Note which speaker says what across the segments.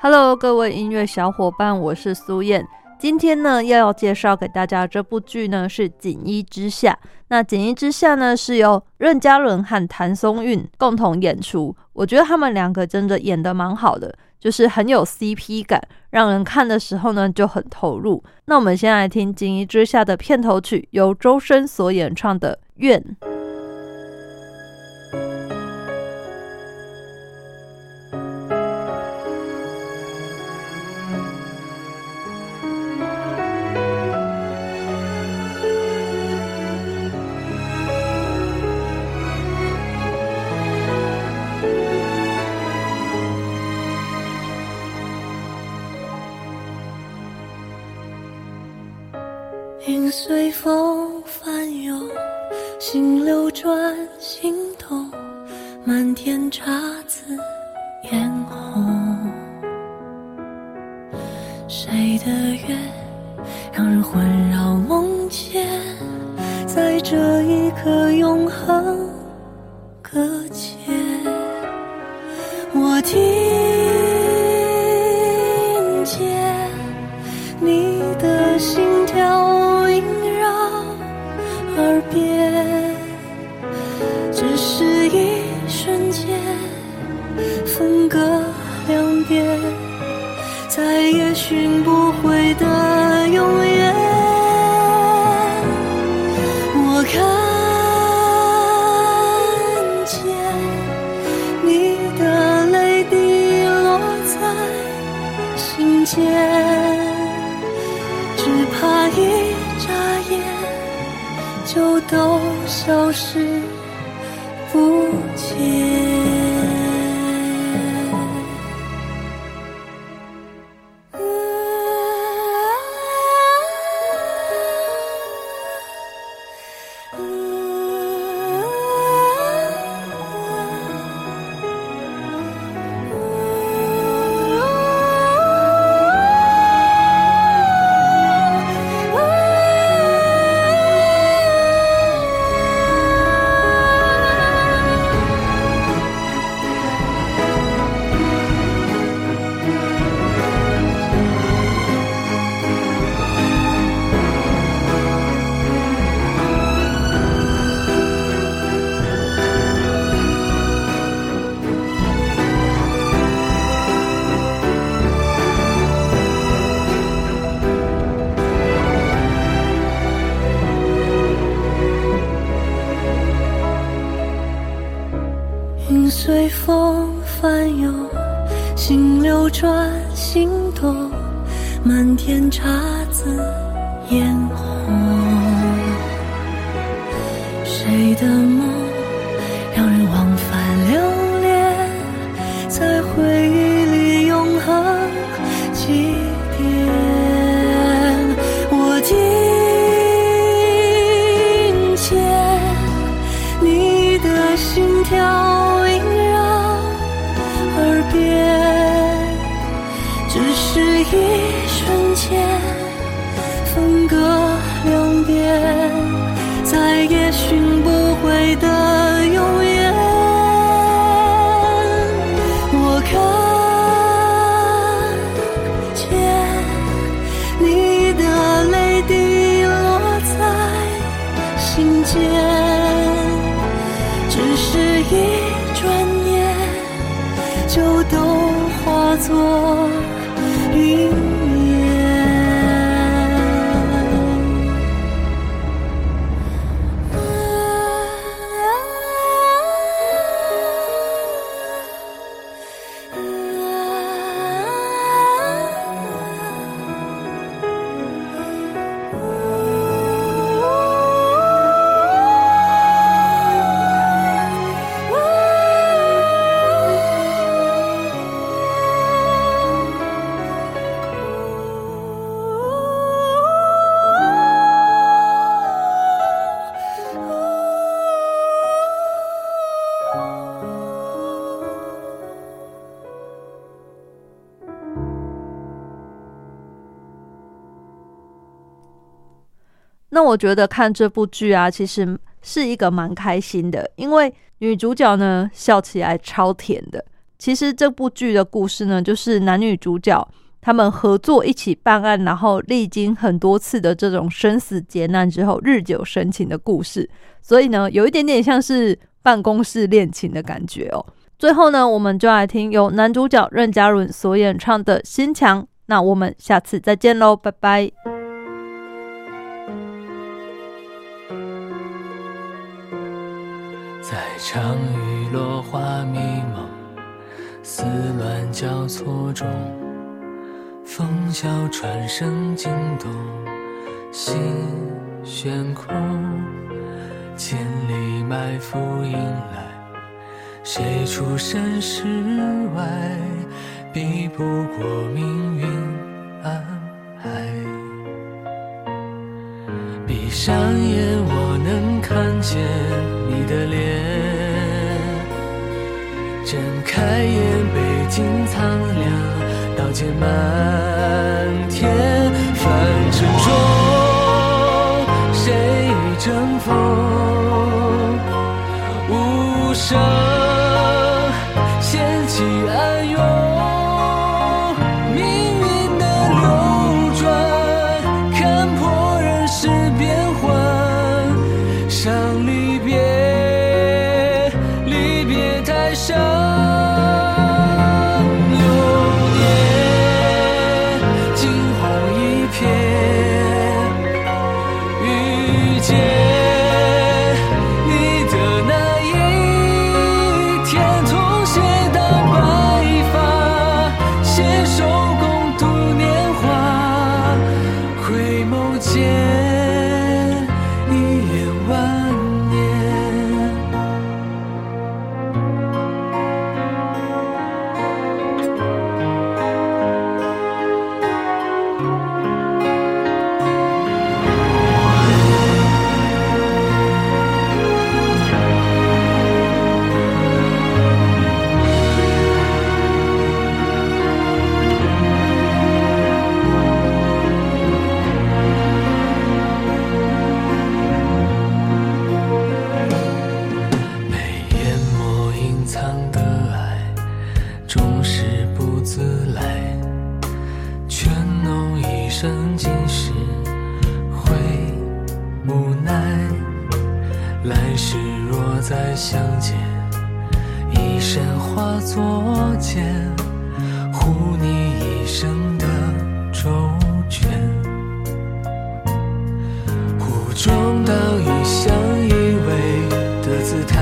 Speaker 1: Hello，各位音乐小伙伴，我是苏燕。今天呢，要要介绍给大家这部剧呢是《锦衣之下》。那《锦衣之下》呢是由任嘉伦和谭松韵共同演出。我觉得他们两个真的演的蛮好的，就是很有 CP 感，让人看的时候呢就很投入。那我们先来听《锦衣之下》的片头曲，由周深所演唱的《愿》。
Speaker 2: 谁的愿，让人魂绕梦牵，在这一刻永恒搁浅心朵，满天姹紫嫣红。谁的梦？
Speaker 1: 那我觉得看这部剧啊其实是一个蛮开心的因为女主角呢笑起来超甜的。其实这部剧的故事呢就是男女主角他们合作一起办案然后历经很多次的这种生死劫难之后日久生情的故事。所以呢有一点点像是办公室恋情的感觉哦。最后呢，我们就来听由男主角任嘉伦所演唱的《心墙》。那我们下次再见喽，拜拜。
Speaker 3: 在长雨落花迷蒙、丝乱交错中，风萧传声惊动心悬空，千里埋伏迎来，谁出身世外，避不过命运安排。闭上眼，我能看见你的脸；睁开眼，北京苍凉，刀剑漫化作茧，护你一生的周全。湖中倒影相依偎的姿态，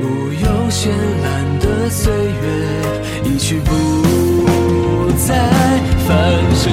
Speaker 3: 无忧绚烂的岁月一去不再。凡尘